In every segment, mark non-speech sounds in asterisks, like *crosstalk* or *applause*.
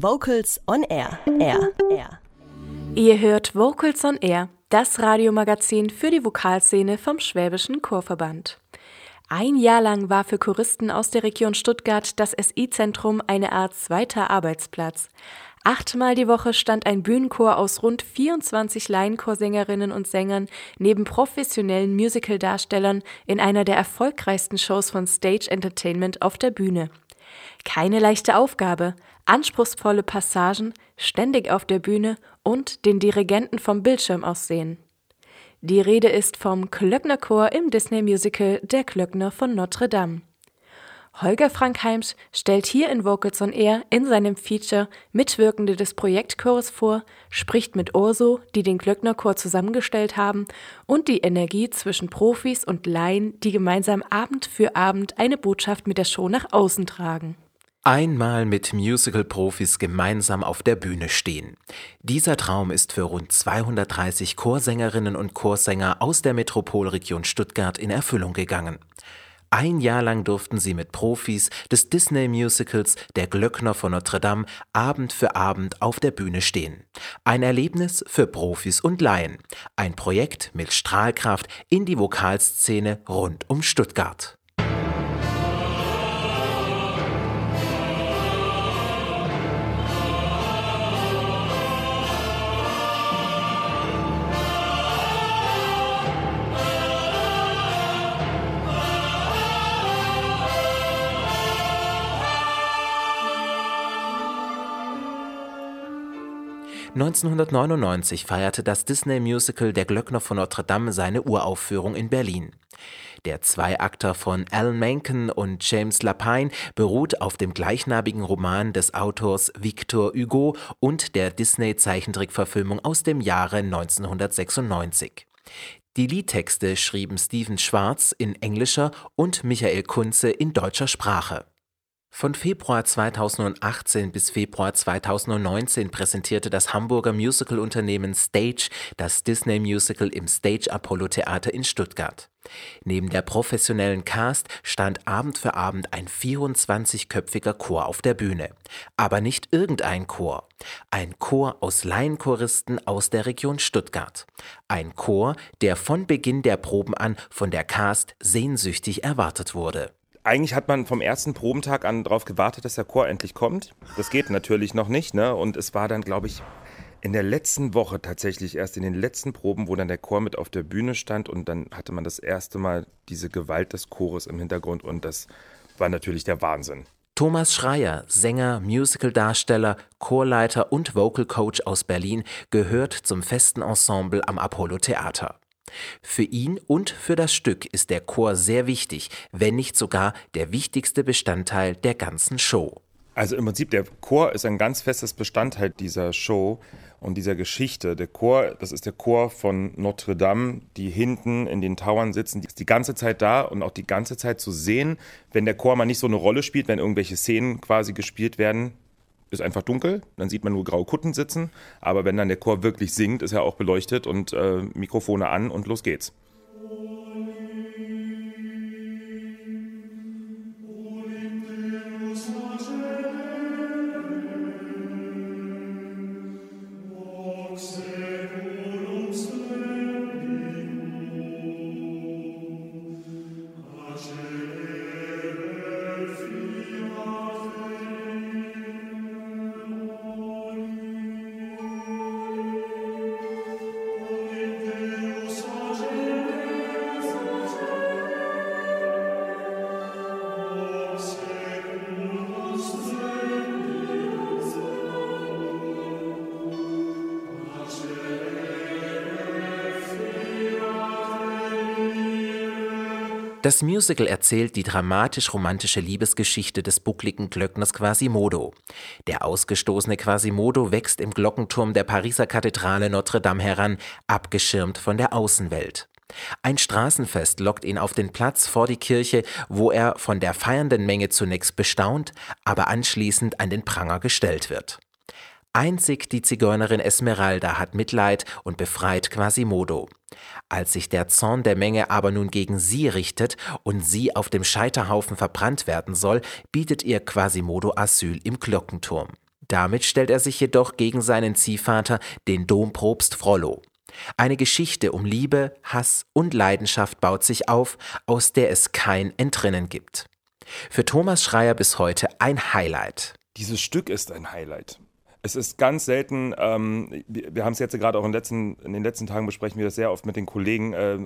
Vocals on Air. Air. Air. Ihr hört Vocals on Air, das Radiomagazin für die Vokalszene vom Schwäbischen Chorverband. Ein Jahr lang war für Choristen aus der Region Stuttgart das SI-Zentrum eine Art zweiter Arbeitsplatz. Achtmal die Woche stand ein Bühnenchor aus rund 24 Laienchorsängerinnen und Sängern neben professionellen Musicaldarstellern in einer der erfolgreichsten Shows von Stage Entertainment auf der Bühne. Keine leichte Aufgabe, anspruchsvolle Passagen, ständig auf der Bühne und den Dirigenten vom Bildschirm aus sehen. Die Rede ist vom Klöcknerchor im Disney-Musical Der Klöckner von Notre Dame. Holger Frankheims stellt hier in Vocals on Air in seinem Feature Mitwirkende des Projektchores vor, spricht mit Urso, die den Glöcknerchor zusammengestellt haben, und die Energie zwischen Profis und Laien, die gemeinsam Abend für Abend eine Botschaft mit der Show nach außen tragen. Einmal mit Musical-Profis gemeinsam auf der Bühne stehen. Dieser Traum ist für rund 230 Chorsängerinnen und Chorsänger aus der Metropolregion Stuttgart in Erfüllung gegangen. Ein Jahr lang durften sie mit Profis des Disney-Musicals Der Glöckner von Notre Dame Abend für Abend auf der Bühne stehen. Ein Erlebnis für Profis und Laien. Ein Projekt mit Strahlkraft in die Vokalszene rund um Stuttgart. 1999 feierte das Disney-Musical Der Glöckner von Notre Dame seine Uraufführung in Berlin. Der Zweiakter von Alan Menken und James Lapine beruht auf dem gleichnamigen Roman des Autors Victor Hugo und der Disney-Zeichentrickverfilmung aus dem Jahre 1996. Die Liedtexte schrieben Steven Schwarz in englischer und Michael Kunze in deutscher Sprache. Von Februar 2018 bis Februar 2019 präsentierte das Hamburger Musicalunternehmen Stage das Disney-Musical im Stage Apollo Theater in Stuttgart. Neben der professionellen Cast stand Abend für Abend ein 24-köpfiger Chor auf der Bühne. Aber nicht irgendein Chor. Ein Chor aus Laienchoristen aus der Region Stuttgart. Ein Chor, der von Beginn der Proben an von der Cast sehnsüchtig erwartet wurde eigentlich hat man vom ersten Probentag an darauf gewartet, dass der Chor endlich kommt. Das geht natürlich noch nicht, ne? Und es war dann, glaube ich, in der letzten Woche tatsächlich, erst in den letzten Proben, wo dann der Chor mit auf der Bühne stand und dann hatte man das erste Mal diese Gewalt des Chores im Hintergrund und das war natürlich der Wahnsinn. Thomas Schreier, Sänger, Musicaldarsteller, Chorleiter und Vocal Coach aus Berlin, gehört zum festen Ensemble am Apollo Theater. Für ihn und für das Stück ist der Chor sehr wichtig, wenn nicht sogar der wichtigste Bestandteil der ganzen Show. Also im Prinzip, der Chor ist ein ganz festes Bestandteil dieser Show und dieser Geschichte. Der Chor, das ist der Chor von Notre Dame, die hinten in den Towern sitzen, die ist die ganze Zeit da und auch die ganze Zeit zu sehen, wenn der Chor mal nicht so eine Rolle spielt, wenn irgendwelche Szenen quasi gespielt werden, ist einfach dunkel, dann sieht man nur graue Kutten sitzen, aber wenn dann der Chor wirklich singt, ist er auch beleuchtet und äh, Mikrofone an und los geht's. Das Musical erzählt die dramatisch-romantische Liebesgeschichte des buckligen Glöckners Quasimodo. Der ausgestoßene Quasimodo wächst im Glockenturm der Pariser Kathedrale Notre Dame heran, abgeschirmt von der Außenwelt. Ein Straßenfest lockt ihn auf den Platz vor die Kirche, wo er von der feiernden Menge zunächst bestaunt, aber anschließend an den Pranger gestellt wird. Einzig die Zigeunerin Esmeralda hat Mitleid und befreit Quasimodo. Als sich der Zorn der Menge aber nun gegen sie richtet und sie auf dem Scheiterhaufen verbrannt werden soll, bietet ihr Quasimodo Asyl im Glockenturm. Damit stellt er sich jedoch gegen seinen Ziehvater, den Dompropst Frollo. Eine Geschichte um Liebe, Hass und Leidenschaft baut sich auf, aus der es kein Entrinnen gibt. Für Thomas Schreier bis heute ein Highlight. Dieses Stück ist ein Highlight. Es ist ganz selten, ähm, wir, haben es jetzt gerade auch in, letzten, in, den letzten Tagen besprechen wir das sehr oft mit den Kollegen. Äh,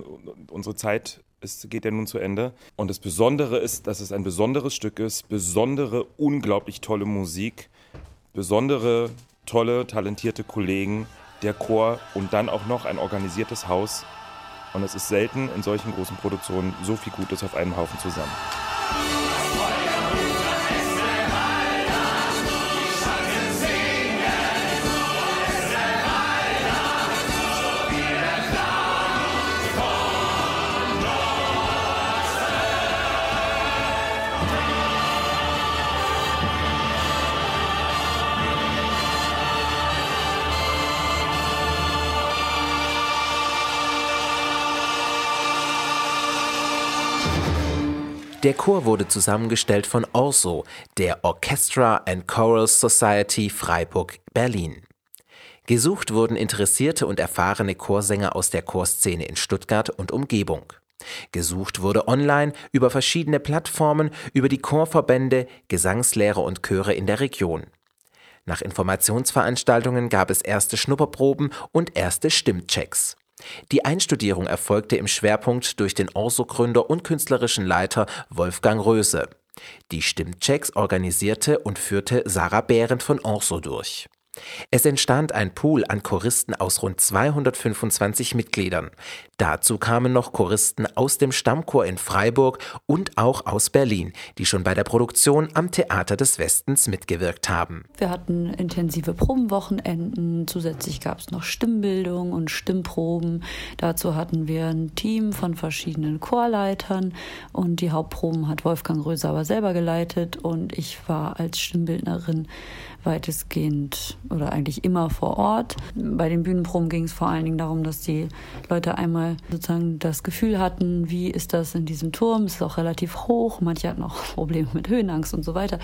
unsere Zeit ist, geht ja nun zu Ende. Und das Besondere ist, dass es ein besonderes Stück ist, besondere, unglaublich tolle Musik, besondere, tolle, talentierte Kollegen, der Chor und dann auch noch ein organisiertes Haus. Und es ist selten in solchen großen Produktionen so viel Gutes auf einem Haufen zusammen. Der Chor wurde zusammengestellt von Orso, der Orchestra and Choral Society Freiburg Berlin. Gesucht wurden interessierte und erfahrene Chorsänger aus der Chorszene in Stuttgart und Umgebung. Gesucht wurde online über verschiedene Plattformen, über die Chorverbände, Gesangslehrer und Chöre in der Region. Nach Informationsveranstaltungen gab es erste Schnupperproben und erste Stimmchecks. Die Einstudierung erfolgte im Schwerpunkt durch den Orso-Gründer und künstlerischen Leiter Wolfgang Röse. Die Stimmchecks organisierte und führte Sarah Behrendt von Orso durch. Es entstand ein Pool an Choristen aus rund 225 Mitgliedern. Dazu kamen noch Choristen aus dem Stammchor in Freiburg und auch aus Berlin, die schon bei der Produktion am Theater des Westens mitgewirkt haben. Wir hatten intensive Probenwochenenden, zusätzlich gab es noch Stimmbildung und Stimmproben. Dazu hatten wir ein Team von verschiedenen Chorleitern und die Hauptproben hat Wolfgang Röser aber selber geleitet und ich war als Stimmbildnerin weitestgehend oder eigentlich immer vor Ort. Bei den Bühnenproben ging es vor allen Dingen darum, dass die Leute einmal sozusagen das Gefühl hatten, wie ist das in diesem Turm? Es ist auch relativ hoch, manche hatten auch *laughs* Probleme mit Höhenangst und so weiter.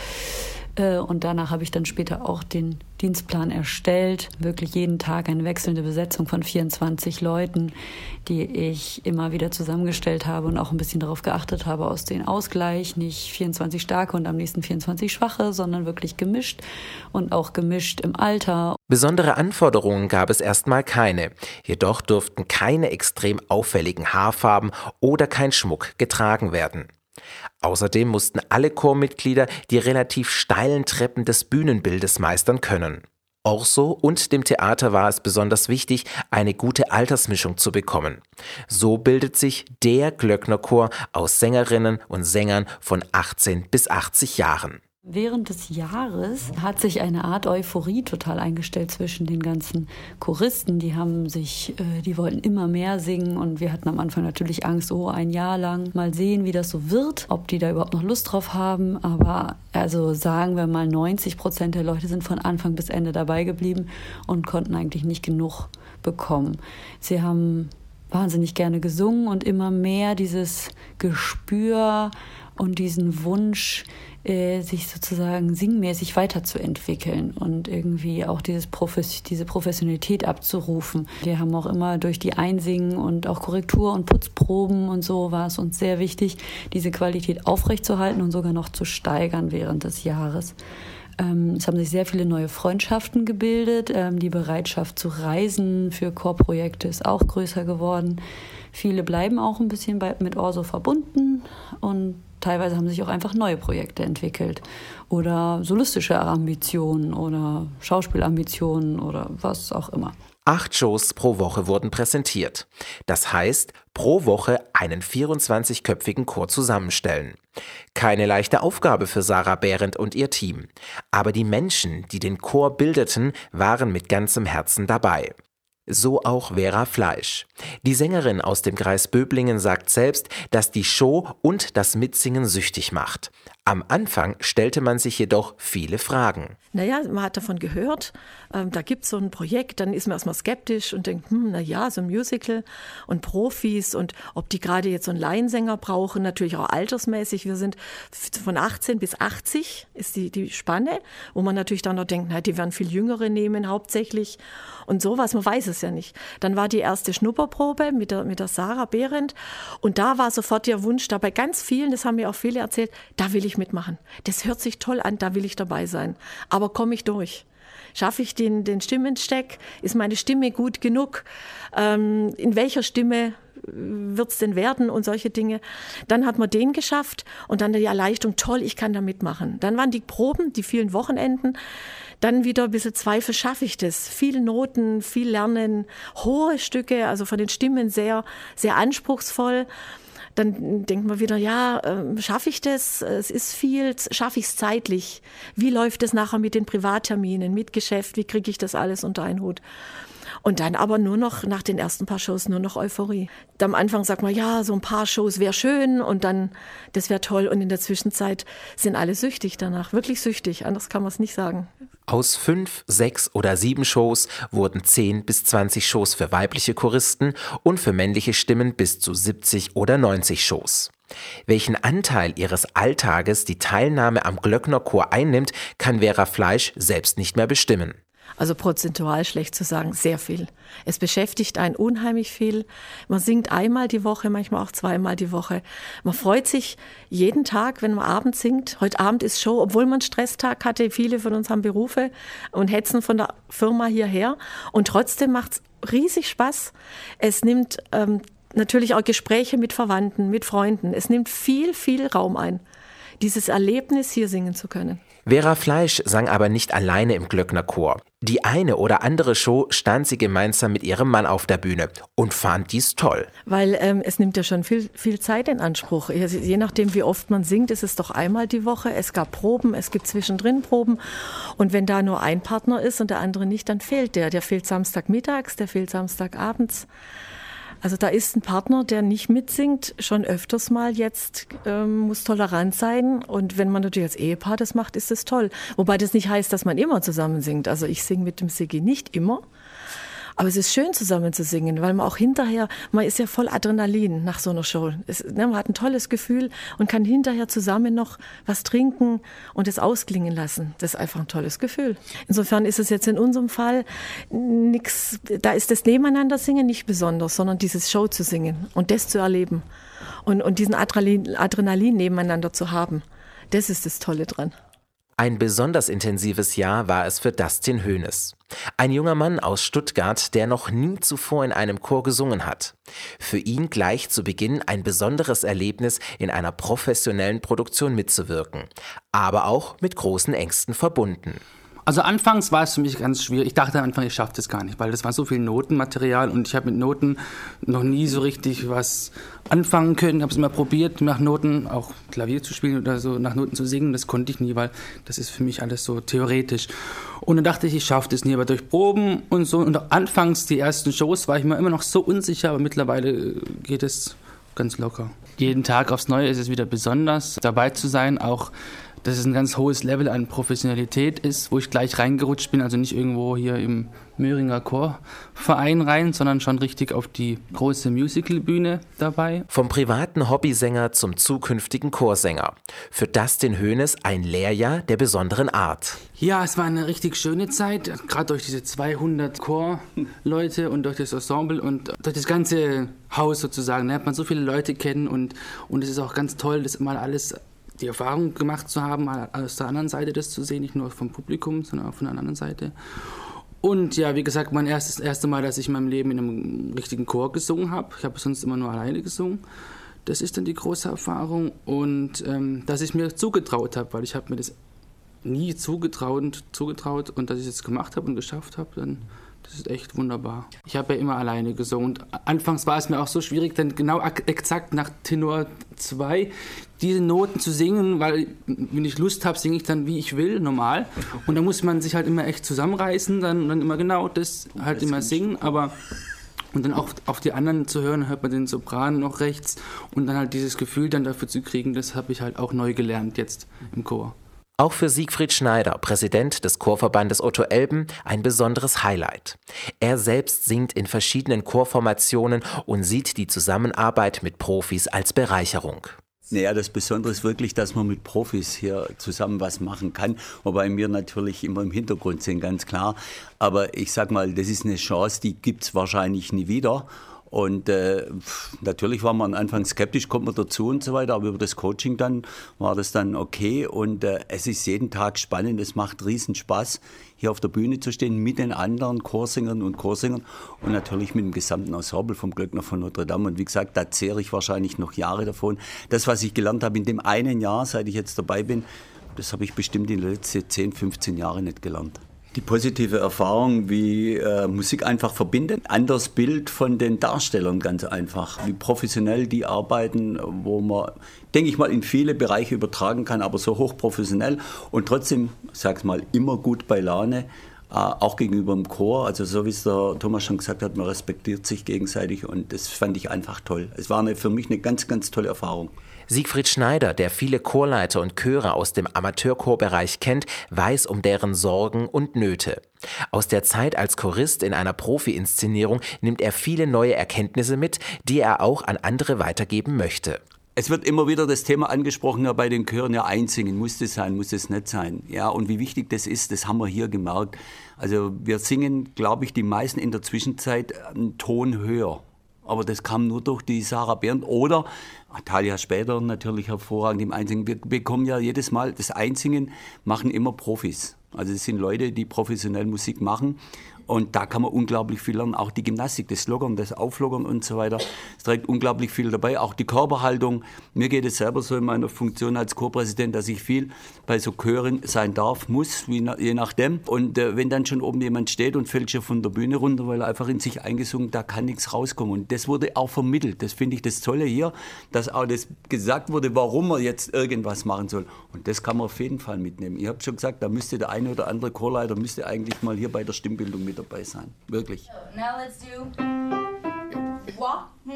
Äh, und danach habe ich dann später auch den Dienstplan erstellt. Wirklich jeden Tag eine wechselnde Besetzung von 24 Leuten, die ich immer wieder zusammengestellt habe und auch ein bisschen darauf geachtet habe, aus den Ausgleich, nicht 24 starke und am nächsten 24 schwache, sondern wirklich gemischt und auch gemischt im Alter. Besondere Anforderungen gab es erstmal keine. Jedoch durften keine extrem auffälligen Haarfarben oder kein Schmuck getragen werden. Außerdem mussten alle Chormitglieder die relativ steilen Treppen des Bühnenbildes meistern können. Orso und dem Theater war es besonders wichtig, eine gute Altersmischung zu bekommen. So bildet sich der Glöcknerchor aus Sängerinnen und Sängern von 18 bis 80 Jahren. Während des Jahres hat sich eine Art Euphorie total eingestellt zwischen den ganzen Choristen. Die haben sich, äh, die wollten immer mehr singen und wir hatten am Anfang natürlich Angst, oh, ein Jahr lang mal sehen, wie das so wird, ob die da überhaupt noch Lust drauf haben. Aber also sagen wir mal, 90 Prozent der Leute sind von Anfang bis Ende dabei geblieben und konnten eigentlich nicht genug bekommen. Sie haben wahnsinnig gerne gesungen und immer mehr dieses Gespür und diesen Wunsch, äh, sich sozusagen singmäßig weiterzuentwickeln und irgendwie auch dieses Profes diese Professionalität abzurufen. Wir haben auch immer durch die Einsingen und auch Korrektur und Putzproben und so war es uns sehr wichtig, diese Qualität aufrechtzuerhalten und sogar noch zu steigern während des Jahres. Ähm, es haben sich sehr viele neue Freundschaften gebildet. Ähm, die Bereitschaft zu reisen für Chorprojekte ist auch größer geworden. Viele bleiben auch ein bisschen mit Orso verbunden und teilweise haben sich auch einfach neue Projekte entwickelt oder solistische Ambitionen oder Schauspielambitionen oder was auch immer. Acht Shows pro Woche wurden präsentiert. Das heißt, pro Woche einen 24-köpfigen Chor zusammenstellen. Keine leichte Aufgabe für Sarah Behrendt und ihr Team. Aber die Menschen, die den Chor bildeten, waren mit ganzem Herzen dabei so auch Vera Fleisch. Die Sängerin aus dem Kreis Böblingen sagt selbst, dass die Show und das Mitsingen süchtig macht. Am Anfang stellte man sich jedoch viele Fragen. Naja, man hat davon gehört, ähm, da gibt es so ein Projekt, dann ist man erstmal skeptisch und denkt, hm, naja, so ein Musical und Profis und ob die gerade jetzt so einen Laiensänger brauchen, natürlich auch altersmäßig. Wir sind von 18 bis 80 ist die, die Spanne, wo man natürlich dann noch denkt, na, die werden viel Jüngere nehmen hauptsächlich und sowas, man weiß es ja nicht. Dann war die erste Schnupperprobe mit der, mit der Sarah Behrendt und da war sofort der Wunsch da bei ganz vielen, das haben mir auch viele erzählt, da will ich mitmachen. Das hört sich toll an, da will ich dabei sein. Aber komme ich durch? Schaffe ich den, den Stimmensteck? Ist meine Stimme gut genug? Ähm, in welcher Stimme wird es denn werden und solche Dinge. Dann hat man den geschafft und dann die Erleichterung, toll, ich kann da mitmachen. Dann waren die Proben, die vielen Wochenenden, dann wieder ein bisschen Zweifel, schaffe ich das? Viel Noten, viel Lernen, hohe Stücke, also von den Stimmen sehr, sehr anspruchsvoll dann denkt man wieder, ja, äh, schaffe ich das? Es ist viel, schaffe ich es zeitlich? Wie läuft es nachher mit den Privatterminen, mit Geschäft? Wie kriege ich das alles unter einen Hut? Und dann aber nur noch nach den ersten paar Shows nur noch Euphorie. Am Anfang sagt man, ja, so ein paar Shows wäre schön und dann, das wäre toll. Und in der Zwischenzeit sind alle süchtig danach, wirklich süchtig. Anders kann man es nicht sagen. Aus fünf, sechs oder sieben Shows wurden zehn bis zwanzig Shows für weibliche Choristen und für männliche Stimmen bis zu 70 oder 90 Shows. Welchen Anteil ihres Alltages die Teilnahme am Glöcknerchor einnimmt, kann Vera Fleisch selbst nicht mehr bestimmen. Also prozentual schlecht zu sagen, sehr viel. Es beschäftigt einen unheimlich viel. Man singt einmal die Woche, manchmal auch zweimal die Woche. Man freut sich jeden Tag, wenn man abends singt. Heute Abend ist Show, obwohl man Stresstag hatte. Viele von uns haben Berufe und hetzen von der Firma hierher. Und trotzdem macht es riesig Spaß. Es nimmt ähm, natürlich auch Gespräche mit Verwandten, mit Freunden. Es nimmt viel, viel Raum ein, dieses Erlebnis hier singen zu können. Vera Fleisch sang aber nicht alleine im Glöckner Chor. Die eine oder andere Show stand sie gemeinsam mit ihrem Mann auf der Bühne und fand dies toll. Weil ähm, es nimmt ja schon viel, viel Zeit in Anspruch. Je nachdem, wie oft man singt, ist es doch einmal die Woche. Es gab Proben, es gibt zwischendrin Proben. Und wenn da nur ein Partner ist und der andere nicht, dann fehlt der. Der fehlt Samstagmittags, der fehlt Samstagabends. Also da ist ein Partner, der nicht mitsingt, schon öfters mal jetzt ähm, muss tolerant sein. Und wenn man natürlich als Ehepaar das macht, ist das toll. Wobei das nicht heißt, dass man immer zusammen singt. Also ich singe mit dem Sigi nicht immer. Aber es ist schön zusammen zu singen, weil man auch hinterher, man ist ja voll Adrenalin nach so einer Show. Es, ne, man hat ein tolles Gefühl und kann hinterher zusammen noch was trinken und es ausklingen lassen. Das ist einfach ein tolles Gefühl. Insofern ist es jetzt in unserem Fall nichts, da ist das Nebeneinander singen nicht besonders, sondern dieses Show zu singen und das zu erleben und, und diesen Adrenalin, Adrenalin nebeneinander zu haben. Das ist das Tolle dran. Ein besonders intensives Jahr war es für Dustin Hoeneß. Ein junger Mann aus Stuttgart, der noch nie zuvor in einem Chor gesungen hat. Für ihn gleich zu Beginn ein besonderes Erlebnis, in einer professionellen Produktion mitzuwirken, aber auch mit großen Ängsten verbunden. Also anfangs war es für mich ganz schwierig. Ich dachte am Anfang, ich schaffe das gar nicht, weil das war so viel Notenmaterial und ich habe mit Noten noch nie so richtig was anfangen können. Ich habe es immer probiert, nach Noten auch Klavier zu spielen oder so, nach Noten zu singen. Das konnte ich nie, weil das ist für mich alles so theoretisch. Und dann dachte ich, ich schaffe das nie, aber durch Proben und so. Und anfangs, die ersten Shows, war ich mir immer noch so unsicher, aber mittlerweile geht es ganz locker. Jeden Tag aufs Neue ist es wieder besonders, dabei zu sein, auch dass es ein ganz hohes Level an Professionalität ist, wo ich gleich reingerutscht bin, also nicht irgendwo hier im Möhringer Chorverein rein, sondern schon richtig auf die große Musicalbühne dabei. Vom privaten Hobbysänger zum zukünftigen Chorsänger. Für Dustin Hoeneß ein Lehrjahr der besonderen Art. Ja, es war eine richtig schöne Zeit, gerade durch diese 200 Chorleute und durch das Ensemble und durch das ganze Haus sozusagen. Da lernt man so viele Leute kennen und, und es ist auch ganz toll, das mal alles die Erfahrung gemacht zu haben, aus der anderen Seite das zu sehen, nicht nur vom Publikum, sondern auch von der anderen Seite. Und ja, wie gesagt, mein erstes erste Mal, dass ich in meinem Leben in einem richtigen Chor gesungen habe. Ich habe sonst immer nur alleine gesungen. Das ist dann die große Erfahrung und ähm, dass ich mir zugetraut habe, weil ich habe mir das nie zugetraut, zugetraut und dass ich es gemacht habe und geschafft habe, dann das ist echt wunderbar. Ich habe ja immer alleine gesungen. Und anfangs war es mir auch so schwierig, dann genau exakt nach Tenor 2 diese Noten zu singen, weil wenn ich Lust habe, singe ich dann wie ich will, normal. Und da muss man sich halt immer echt zusammenreißen, dann, dann immer genau das halt immer singen. Aber Und dann auch auf die anderen zu hören, hört man den Sopran noch rechts und dann halt dieses Gefühl dann dafür zu kriegen, das habe ich halt auch neu gelernt jetzt im Chor. Auch für Siegfried Schneider, Präsident des Chorverbandes Otto Elben, ein besonderes Highlight. Er selbst singt in verschiedenen Chorformationen und sieht die Zusammenarbeit mit Profis als Bereicherung. Naja, das Besondere ist wirklich, dass man mit Profis hier zusammen was machen kann. Wobei wir natürlich immer im Hintergrund sind, ganz klar. Aber ich sag mal, das ist eine Chance, die gibt es wahrscheinlich nie wieder. Und äh, natürlich war man am Anfang skeptisch, kommt man dazu und so weiter, aber über das Coaching dann war das dann okay. Und äh, es ist jeden Tag spannend, es macht riesen Spaß, hier auf der Bühne zu stehen mit den anderen Chorsängern und Chorsängern und natürlich mit dem gesamten Ensemble vom Glöckner von Notre Dame. Und wie gesagt, da zehre ich wahrscheinlich noch Jahre davon. Das, was ich gelernt habe in dem einen Jahr, seit ich jetzt dabei bin, das habe ich bestimmt in den letzten 10, 15 Jahren nicht gelernt die positive Erfahrung, wie äh, Musik einfach verbindet. Anderes Bild von den Darstellern ganz einfach, wie professionell die arbeiten, wo man, denke ich mal, in viele Bereiche übertragen kann, aber so hochprofessionell und trotzdem, sag mal, immer gut bei Laune. Äh, auch gegenüber dem Chor, also so wie es der Thomas schon gesagt hat, man respektiert sich gegenseitig und das fand ich einfach toll. Es war eine, für mich eine ganz, ganz tolle Erfahrung. Siegfried Schneider, der viele Chorleiter und Chöre aus dem Amateurchorbereich kennt, weiß um deren Sorgen und Nöte. Aus der Zeit als Chorist in einer Profi-Inszenierung nimmt er viele neue Erkenntnisse mit, die er auch an andere weitergeben möchte. Es wird immer wieder das Thema angesprochen, ja, bei den Chören, ja, einsingen, muss das sein, muss das nicht sein. Ja, und wie wichtig das ist, das haben wir hier gemerkt. Also wir singen, glaube ich, die meisten in der Zwischenzeit einen Ton höher. Aber das kam nur durch die Sarah Bernd oder Talia später natürlich hervorragend im Einsingen. Wir bekommen ja jedes Mal, das Einsingen machen immer Profis. Also es sind Leute, die professionell Musik machen und da kann man unglaublich viel lernen. Auch die Gymnastik, das Lockern, das Auflockern und so weiter. Es trägt unglaublich viel dabei. Auch die Körperhaltung. Mir geht es selber so in meiner Funktion als Chorpräsident, dass ich viel bei so Chören sein darf, muss, je nachdem. Und äh, wenn dann schon oben jemand steht und fällt schon von der Bühne runter, weil er einfach in sich eingesungen, da kann nichts rauskommen. Und das wurde auch vermittelt. Das finde ich das Tolle hier, dass auch das gesagt wurde, warum man jetzt irgendwas machen soll. Und das kann man auf jeden Fall mitnehmen. Ich habe schon gesagt, da müsste der eine oder andere Chorleiter müsste eigentlich mal hier bei der Stimmbildung mit dabei sein. Wirklich. Now let's do wah, *laughs*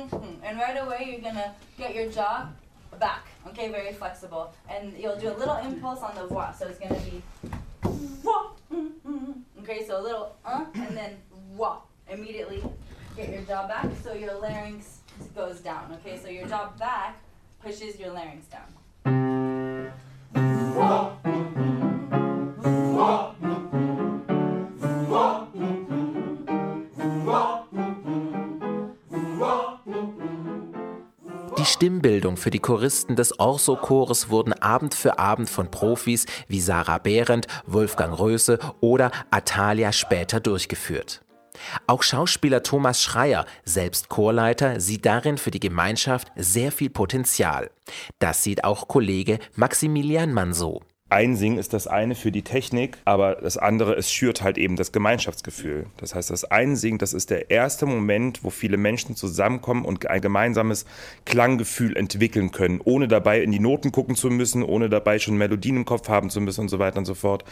and right away you're gonna get your jaw back. Okay, very flexible, and you'll do a little impulse on the wah. So it's gonna be wah. Okay, so a little uh, and then wah. Immediately get your jaw back, so your larynx goes down. Okay, so your jaw back pushes your larynx down. Wah. Wah. Für die Choristen des Orso-Chores wurden Abend für Abend von Profis wie Sarah Behrendt, Wolfgang Röse oder Atalia später durchgeführt. Auch Schauspieler Thomas Schreier, selbst Chorleiter, sieht darin für die Gemeinschaft sehr viel Potenzial. Das sieht auch Kollege Maximilian Mann so. Einsingen ist das eine für die Technik, aber das andere, es schürt halt eben das Gemeinschaftsgefühl. Das heißt, das Einsingen, das ist der erste Moment, wo viele Menschen zusammenkommen und ein gemeinsames Klanggefühl entwickeln können, ohne dabei in die Noten gucken zu müssen, ohne dabei schon Melodien im Kopf haben zu müssen und so weiter und so fort.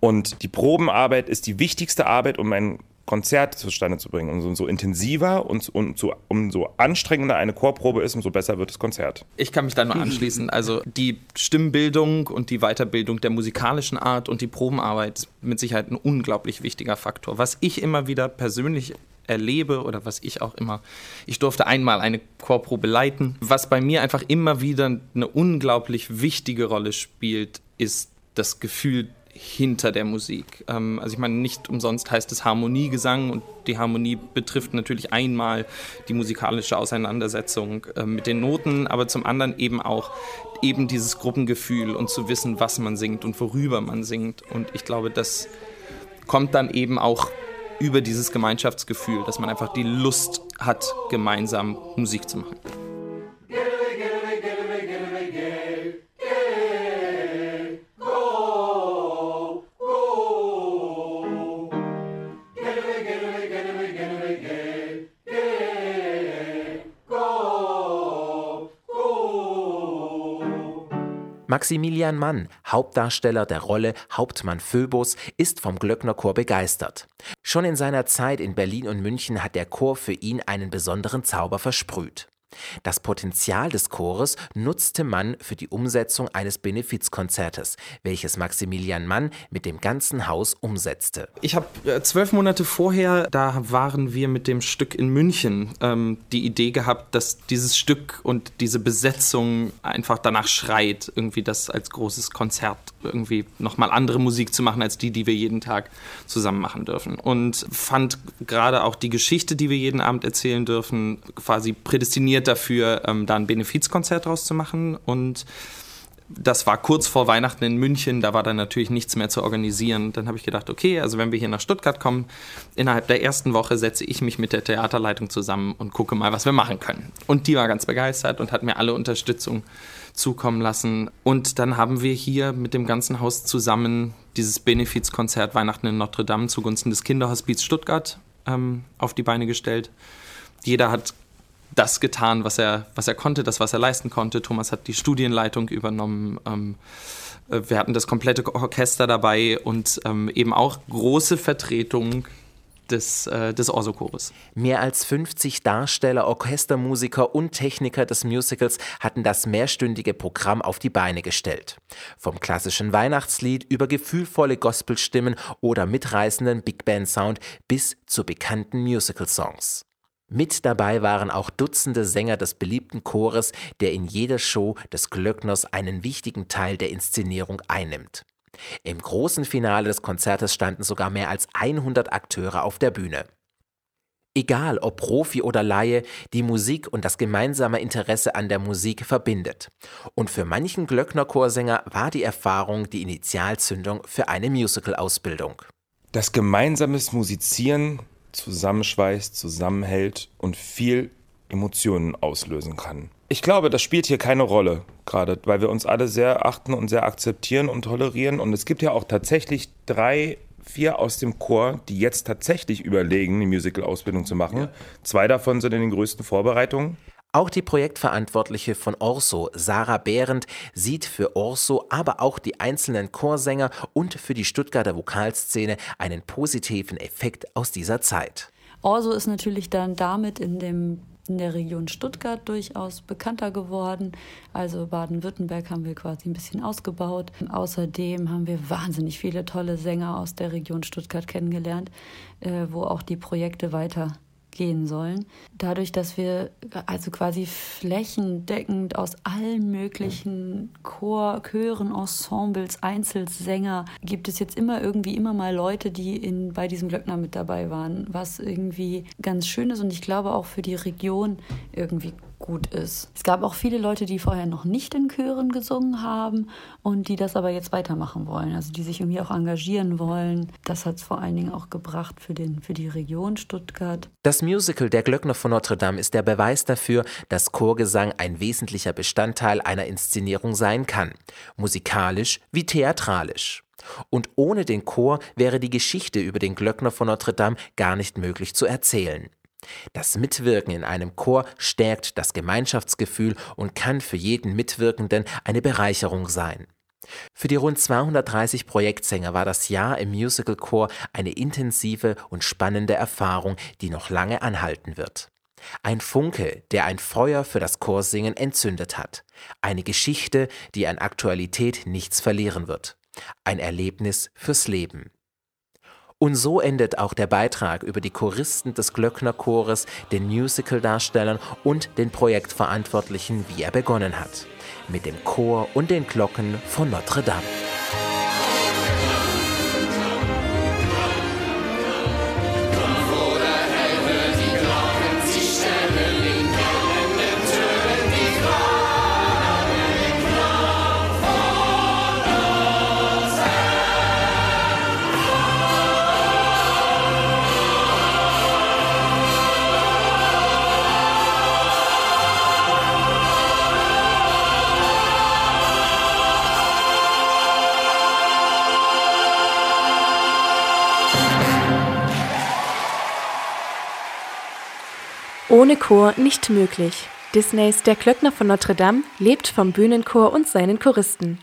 Und die Probenarbeit ist die wichtigste Arbeit, um ein Konzert zustande zu bringen. Und umso intensiver und, und so, umso anstrengender eine Chorprobe ist, umso besser wird das Konzert. Ich kann mich da nur anschließen. Also die Stimmbildung und die Weiterbildung der musikalischen Art und die Probenarbeit ist mit Sicherheit ein unglaublich wichtiger Faktor. Was ich immer wieder persönlich erlebe oder was ich auch immer, ich durfte einmal eine Chorprobe leiten. Was bei mir einfach immer wieder eine unglaublich wichtige Rolle spielt, ist das Gefühl hinter der Musik. Ähm, also ich meine, nicht umsonst heißt es Harmoniegesang und die Harmonie betrifft natürlich einmal die musikalische Auseinandersetzung äh, mit den Noten, aber zum anderen eben auch eben dieses Gruppengefühl und zu wissen, was man singt und worüber man singt. Und ich glaube, das kommt dann eben auch über dieses Gemeinschaftsgefühl, dass man einfach die Lust hat, gemeinsam Musik zu machen. Maximilian Mann, Hauptdarsteller der Rolle Hauptmann Phoebus, ist vom Glöcknerchor begeistert. Schon in seiner Zeit in Berlin und München hat der Chor für ihn einen besonderen Zauber versprüht. Das Potenzial des Chores nutzte Mann für die Umsetzung eines Benefizkonzertes, welches Maximilian Mann mit dem ganzen Haus umsetzte. Ich habe äh, zwölf Monate vorher, da waren wir mit dem Stück in München, ähm, die Idee gehabt, dass dieses Stück und diese Besetzung einfach danach schreit, irgendwie das als großes Konzert irgendwie nochmal andere Musik zu machen, als die, die wir jeden Tag zusammen machen dürfen. Und fand gerade auch die Geschichte, die wir jeden Abend erzählen dürfen, quasi prädestiniert dafür, ähm, da ein Benefizkonzert draus zu machen. Und das war kurz vor Weihnachten in München, da war dann natürlich nichts mehr zu organisieren. Dann habe ich gedacht, okay, also wenn wir hier nach Stuttgart kommen, innerhalb der ersten Woche setze ich mich mit der Theaterleitung zusammen und gucke mal, was wir machen können. Und die war ganz begeistert und hat mir alle Unterstützung zukommen lassen. Und dann haben wir hier mit dem ganzen Haus zusammen dieses Benefizkonzert Weihnachten in Notre Dame zugunsten des Kinderhospiz Stuttgart ähm, auf die Beine gestellt. Jeder hat das getan, was er, was er konnte, das, was er leisten konnte. Thomas hat die Studienleitung übernommen. Ähm, äh, wir hatten das komplette Orchester dabei und ähm, eben auch große Vertretung des, äh, des Orso-Chores. Mehr als 50 Darsteller, Orchestermusiker und Techniker des Musicals hatten das mehrstündige Programm auf die Beine gestellt. Vom klassischen Weihnachtslied über gefühlvolle Gospelstimmen oder mitreißenden Big Band Sound bis zu bekannten Musical-Songs. Mit dabei waren auch Dutzende Sänger des beliebten Chores, der in jeder Show des Glöckners einen wichtigen Teil der Inszenierung einnimmt. Im großen Finale des Konzertes standen sogar mehr als 100 Akteure auf der Bühne. Egal ob Profi oder Laie, die Musik und das gemeinsame Interesse an der Musik verbindet. Und für manchen Glöckner-Chorsänger war die Erfahrung die Initialzündung für eine Musical-Ausbildung. Das gemeinsames Musizieren zusammenschweißt, zusammenhält und viel Emotionen auslösen kann. Ich glaube, das spielt hier keine Rolle, gerade weil wir uns alle sehr achten und sehr akzeptieren und tolerieren. Und es gibt ja auch tatsächlich drei, vier aus dem Chor, die jetzt tatsächlich überlegen, eine Musical-Ausbildung zu machen. Ja. Zwei davon sind in den größten Vorbereitungen. Auch die Projektverantwortliche von Orso, Sarah Behrendt, sieht für Orso, aber auch die einzelnen Chorsänger und für die Stuttgarter Vokalszene einen positiven Effekt aus dieser Zeit. Orso ist natürlich dann damit in dem in der Region Stuttgart durchaus bekannter geworden. Also Baden-Württemberg haben wir quasi ein bisschen ausgebaut. Außerdem haben wir wahnsinnig viele tolle Sänger aus der Region Stuttgart kennengelernt, äh, wo auch die Projekte weiter gehen sollen. Dadurch, dass wir also quasi flächendeckend aus allen möglichen Chor, Chören, Ensembles, Einzelsänger gibt es jetzt immer irgendwie immer mal Leute, die in, bei diesem Glöckner mit dabei waren, was irgendwie ganz schön ist und ich glaube auch für die Region irgendwie gut ist. Es gab auch viele Leute, die vorher noch nicht in Chören gesungen haben und die das aber jetzt weitermachen wollen, also die sich irgendwie auch engagieren wollen. Das hat es vor allen Dingen auch gebracht für, den, für die Region Stuttgart. Das Musical Der Glöckner von Notre Dame ist der Beweis dafür, dass Chorgesang ein wesentlicher Bestandteil einer Inszenierung sein kann, musikalisch wie theatralisch. Und ohne den Chor wäre die Geschichte über den Glöckner von Notre Dame gar nicht möglich zu erzählen. Das Mitwirken in einem Chor stärkt das Gemeinschaftsgefühl und kann für jeden Mitwirkenden eine Bereicherung sein. Für die rund 230 Projektsänger war das Jahr im Musical-Chor eine intensive und spannende Erfahrung, die noch lange anhalten wird. Ein Funke, der ein Feuer für das Chorsingen entzündet hat. Eine Geschichte, die an Aktualität nichts verlieren wird. Ein Erlebnis fürs Leben. Und so endet auch der Beitrag über die Choristen des Glöcknerchores, den Musical-Darstellern und den Projektverantwortlichen, wie er begonnen hat. Mit dem Chor und den Glocken von Notre Dame. Ohne Chor nicht möglich. Disneys Der Klöckner von Notre Dame lebt vom Bühnenchor und seinen Choristen.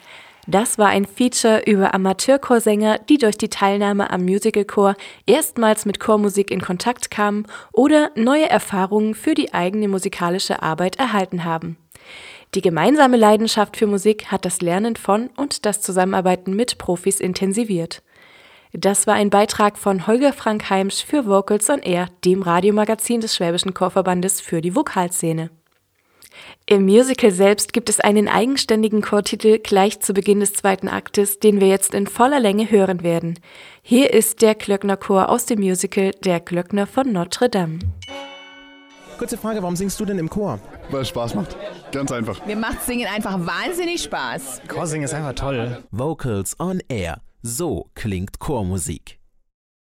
Das war ein Feature über Amateurchorsänger, die durch die Teilnahme am Musicalchor erstmals mit Chormusik in Kontakt kamen oder neue Erfahrungen für die eigene musikalische Arbeit erhalten haben. Die gemeinsame Leidenschaft für Musik hat das Lernen von und das Zusammenarbeiten mit Profis intensiviert. Das war ein Beitrag von Holger Frank Heimsch für Vocals on Air, dem Radiomagazin des Schwäbischen Chorverbandes für die Vokalszene. Im Musical selbst gibt es einen eigenständigen Chortitel gleich zu Beginn des zweiten Aktes, den wir jetzt in voller Länge hören werden. Hier ist der Glöcknerchor aus dem Musical Der Glöckner von Notre Dame. Kurze Frage, warum singst du denn im Chor? Weil es Spaß macht. Ganz einfach. Mir macht Singen einfach wahnsinnig Spaß. Chorsingen ist einfach toll. Vocals on Air. So klingt Chormusik.